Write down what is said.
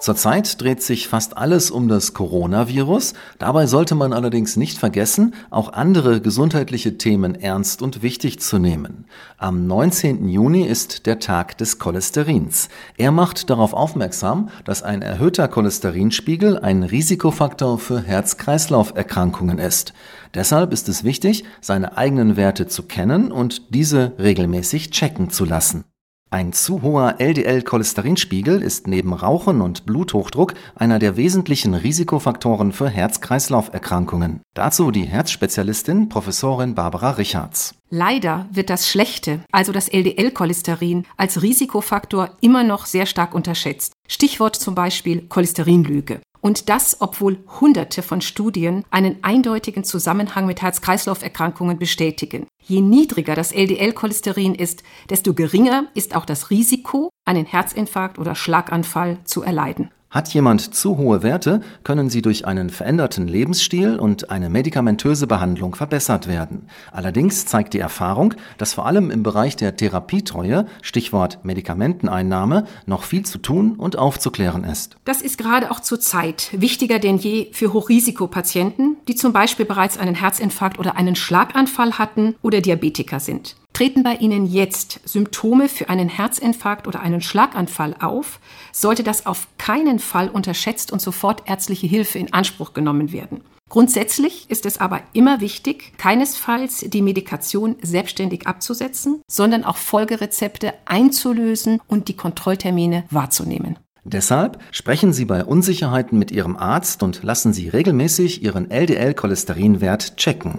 Zurzeit dreht sich fast alles um das Coronavirus. Dabei sollte man allerdings nicht vergessen, auch andere gesundheitliche Themen ernst und wichtig zu nehmen. Am 19. Juni ist der Tag des Cholesterins. Er macht darauf aufmerksam, dass ein erhöhter Cholesterinspiegel ein Risikofaktor für Herz-Kreislauf-Erkrankungen ist. Deshalb ist es wichtig, seine eigenen Werte zu kennen und diese regelmäßig checken zu lassen. Ein zu hoher LDL-Cholesterinspiegel ist neben Rauchen und Bluthochdruck einer der wesentlichen Risikofaktoren für Herz-Kreislauf-Erkrankungen. Dazu die Herzspezialistin Professorin Barbara Richards. Leider wird das Schlechte, also das LDL-Cholesterin, als Risikofaktor immer noch sehr stark unterschätzt. Stichwort zum Beispiel Cholesterinlüge. Und das, obwohl Hunderte von Studien einen eindeutigen Zusammenhang mit Herz-Kreislauf-Erkrankungen bestätigen. Je niedriger das LDL-Cholesterin ist, desto geringer ist auch das Risiko, einen Herzinfarkt oder Schlaganfall zu erleiden. Hat jemand zu hohe Werte, können sie durch einen veränderten Lebensstil und eine medikamentöse Behandlung verbessert werden. Allerdings zeigt die Erfahrung, dass vor allem im Bereich der Therapietreue, Stichwort Medikamenteneinnahme, noch viel zu tun und aufzuklären ist. Das ist gerade auch zur Zeit wichtiger denn je für Hochrisikopatienten, die zum Beispiel bereits einen Herzinfarkt oder einen Schlaganfall hatten oder Diabetiker sind. Treten bei Ihnen jetzt Symptome für einen Herzinfarkt oder einen Schlaganfall auf, sollte das auf keinen Fall unterschätzt und sofort ärztliche Hilfe in Anspruch genommen werden. Grundsätzlich ist es aber immer wichtig, keinesfalls die Medikation selbstständig abzusetzen, sondern auch Folgerezepte einzulösen und die Kontrolltermine wahrzunehmen. Deshalb sprechen Sie bei Unsicherheiten mit Ihrem Arzt und lassen Sie regelmäßig Ihren LDL-Cholesterinwert checken